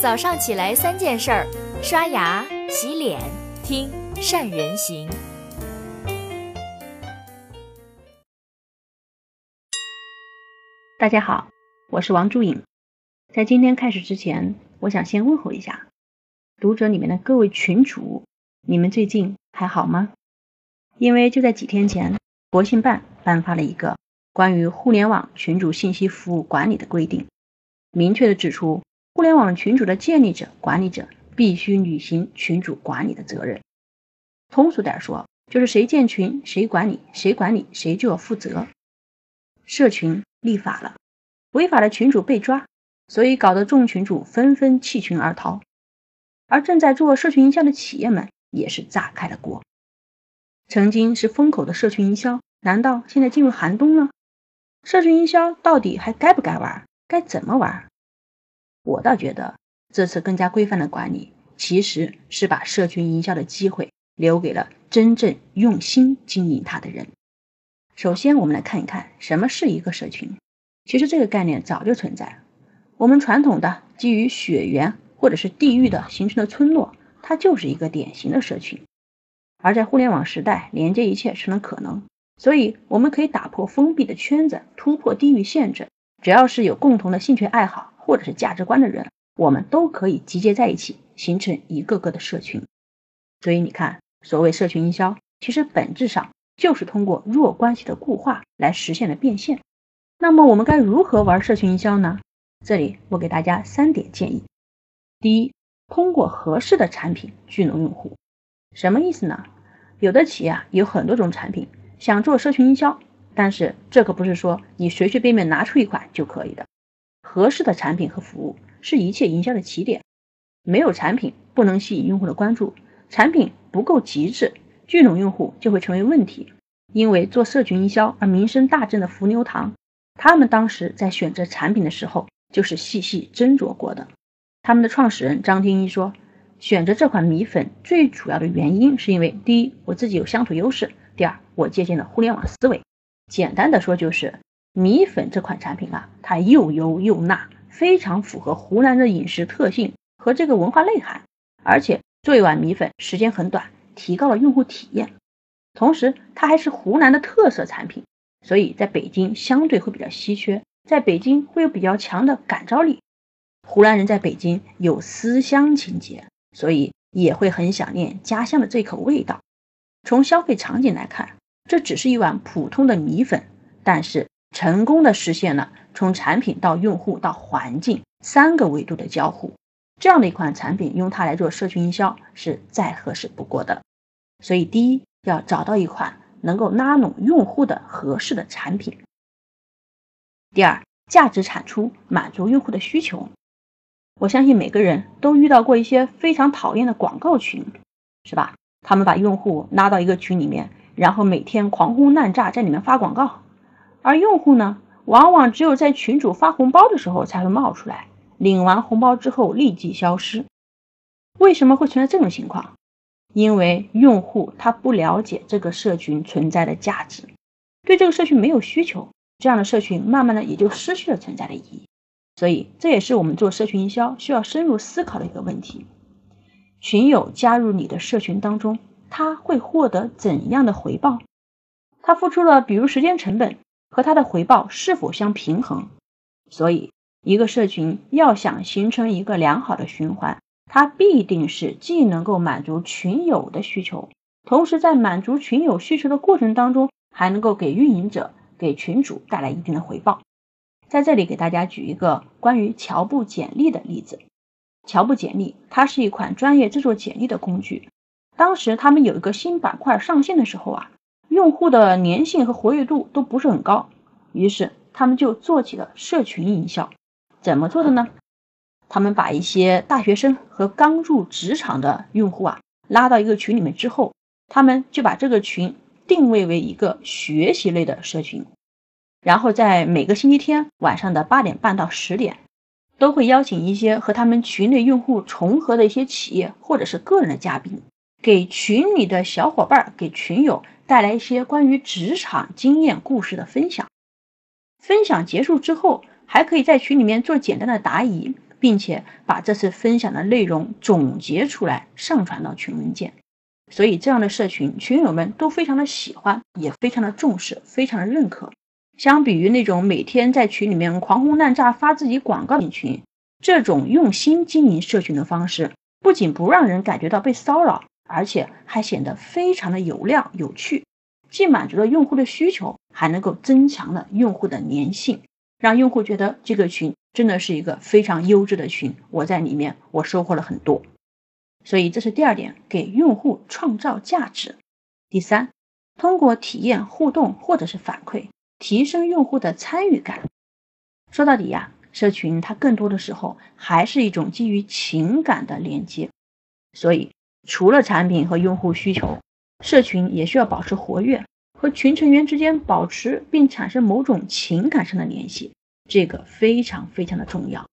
早上起来三件事儿：刷牙、洗脸、听善人行。大家好，我是王祝颖。在今天开始之前，我想先问候一下读者里面的各位群主，你们最近还好吗？因为就在几天前，国信办颁发了一个关于互联网群主信息服务管理的规定，明确的指出。互联网群主的建立者、管理者必须履行群主管理的责任。通俗点说，就是谁建群谁管理，谁管理谁就要负责。社群立法了，违法的群主被抓，所以搞得众群主纷纷弃群而逃。而正在做社群营销的企业们也是炸开了锅。曾经是风口的社群营销，难道现在进入寒冬了？社群营销到底还该不该玩？该怎么玩？我倒觉得，这次更加规范的管理，其实是把社群营销的机会留给了真正用心经营它的人。首先，我们来看一看什么是一个社群。其实这个概念早就存在，我们传统的基于血缘或者是地域的形成的村落，它就是一个典型的社群。而在互联网时代，连接一切成了可能，所以我们可以打破封闭的圈子，突破地域限制，只要是有共同的兴趣爱好。或者是价值观的人，我们都可以集结在一起，形成一个个的社群。所以你看，所谓社群营销，其实本质上就是通过弱关系的固化来实现的变现。那么我们该如何玩社群营销呢？这里我给大家三点建议：第一，通过合适的产品聚拢用户。什么意思呢？有的企业啊有很多种产品，想做社群营销，但是这可不是说你随随便便拿出一款就可以的。合适的产品和服务是一切营销的起点。没有产品不能吸引用户的关注，产品不够极致，聚拢用户就会成为问题。因为做社群营销而名声大振的伏牛堂，他们当时在选择产品的时候就是细细斟酌过的。他们的创始人张天一说，选择这款米粉最主要的原因是因为第一，我自己有乡土优势；第二，我借鉴了互联网思维。简单的说就是。米粉这款产品啊，它又油又辣，非常符合湖南的饮食特性和这个文化内涵。而且做一碗米粉时间很短，提高了用户体验。同时，它还是湖南的特色产品，所以在北京相对会比较稀缺，在北京会有比较强的感召力。湖南人在北京有思乡情节，所以也会很想念家乡的这口味道。从消费场景来看，这只是一碗普通的米粉，但是。成功的实现了从产品到用户到环境三个维度的交互，这样的一款产品用它来做社群营销是再合适不过的。所以，第一要找到一款能够拉拢用户的合适的产品；第二，价值产出满足用户的需求。我相信每个人都遇到过一些非常讨厌的广告群，是吧？他们把用户拉到一个群里面，然后每天狂轰滥炸在里面发广告。而用户呢，往往只有在群主发红包的时候才会冒出来，领完红包之后立即消失。为什么会存在这种情况？因为用户他不了解这个社群存在的价值，对这个社群没有需求，这样的社群慢慢的也就失去了存在的意义。所以这也是我们做社群营销需要深入思考的一个问题：群友加入你的社群当中，他会获得怎样的回报？他付出了比如时间成本。和它的回报是否相平衡？所以，一个社群要想形成一个良好的循环，它必定是既能够满足群友的需求，同时在满足群友需求的过程当中，还能够给运营者、给群主带来一定的回报。在这里给大家举一个关于乔布简历的例子。乔布简历，它是一款专业制作简历的工具。当时他们有一个新板块上线的时候啊。用户的粘性和活跃度都不是很高，于是他们就做起了社群营销。怎么做的呢？他们把一些大学生和刚入职场的用户啊拉到一个群里面之后，他们就把这个群定位为一个学习类的社群，然后在每个星期天晚上的八点半到十点，都会邀请一些和他们群内用户重合的一些企业或者是个人的嘉宾，给群里的小伙伴给群友。带来一些关于职场经验故事的分享。分享结束之后，还可以在群里面做简单的答疑，并且把这次分享的内容总结出来上传到群文件。所以这样的社群，群友们都非常的喜欢，也非常的重视，非常的认可。相比于那种每天在群里面狂轰滥炸发自己广告的群，这种用心经营社群的方式，不仅不让人感觉到被骚扰，而且还显得非常的有料有趣，既满足了用户的需求，还能够增强了用户的粘性，让用户觉得这个群真的是一个非常优质的群，我在里面我收获了很多。所以这是第二点，给用户创造价值。第三，通过体验互动或者是反馈。提升用户的参与感。说到底呀，社群它更多的时候还是一种基于情感的连接。所以，除了产品和用户需求，社群也需要保持活跃，和群成员之间保持并产生某种情感上的联系，这个非常非常的重要。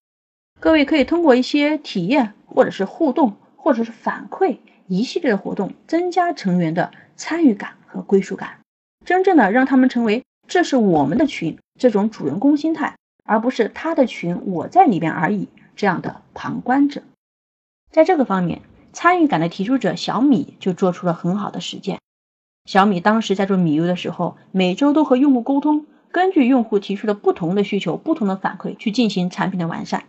各位可以通过一些体验，或者是互动，或者是反馈一系列的活动，增加成员的参与感和归属感，真正的让他们成为。这是我们的群，这种主人公心态，而不是他的群，我在里边而已。这样的旁观者，在这个方面，参与感的提出者小米就做出了很好的实践。小米当时在做米 U 的时候，每周都和用户沟通，根据用户提出的不同的需求、不同的反馈去进行产品的完善。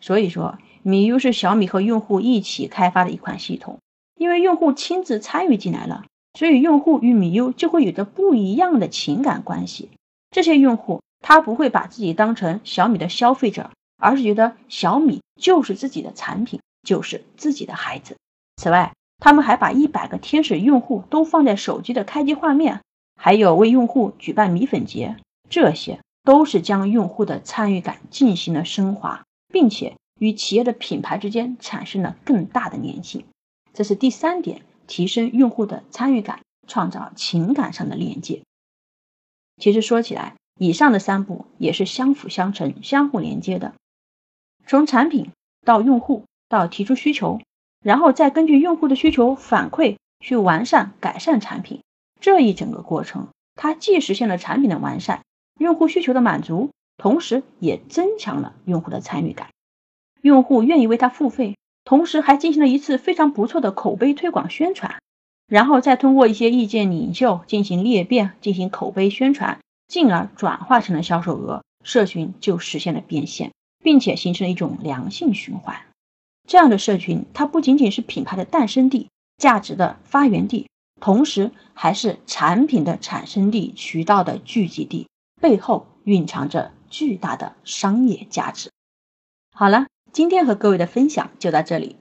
所以说，米 U 是小米和用户一起开发的一款系统，因为用户亲自参与进来了。所以，用户与米 U 就会有着不一样的情感关系。这些用户他不会把自己当成小米的消费者，而是觉得小米就是自己的产品，就是自己的孩子。此外，他们还把一百个天使用户都放在手机的开机画面，还有为用户举办米粉节，这些都是将用户的参与感进行了升华，并且与企业的品牌之间产生了更大的粘性。这是第三点。提升用户的参与感，创造情感上的连接。其实说起来，以上的三步也是相辅相成、相互连接的。从产品到用户，到提出需求，然后再根据用户的需求反馈去完善、改善产品。这一整个过程，它既实现了产品的完善、用户需求的满足，同时也增强了用户的参与感。用户愿意为它付费。同时还进行了一次非常不错的口碑推广宣传，然后再通过一些意见领袖进行裂变，进行口碑宣传，进而转化成了销售额，社群就实现了变现，并且形成了一种良性循环。这样的社群，它不仅仅是品牌的诞生地、价值的发源地，同时还是产品的产生地、渠道的聚集地，背后蕴藏着巨大的商业价值。好了。今天和各位的分享就到这里，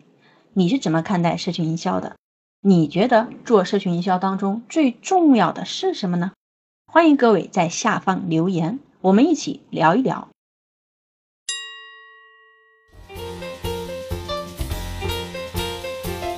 你是怎么看待社群营销的？你觉得做社群营销当中最重要的是什么呢？欢迎各位在下方留言，我们一起聊一聊。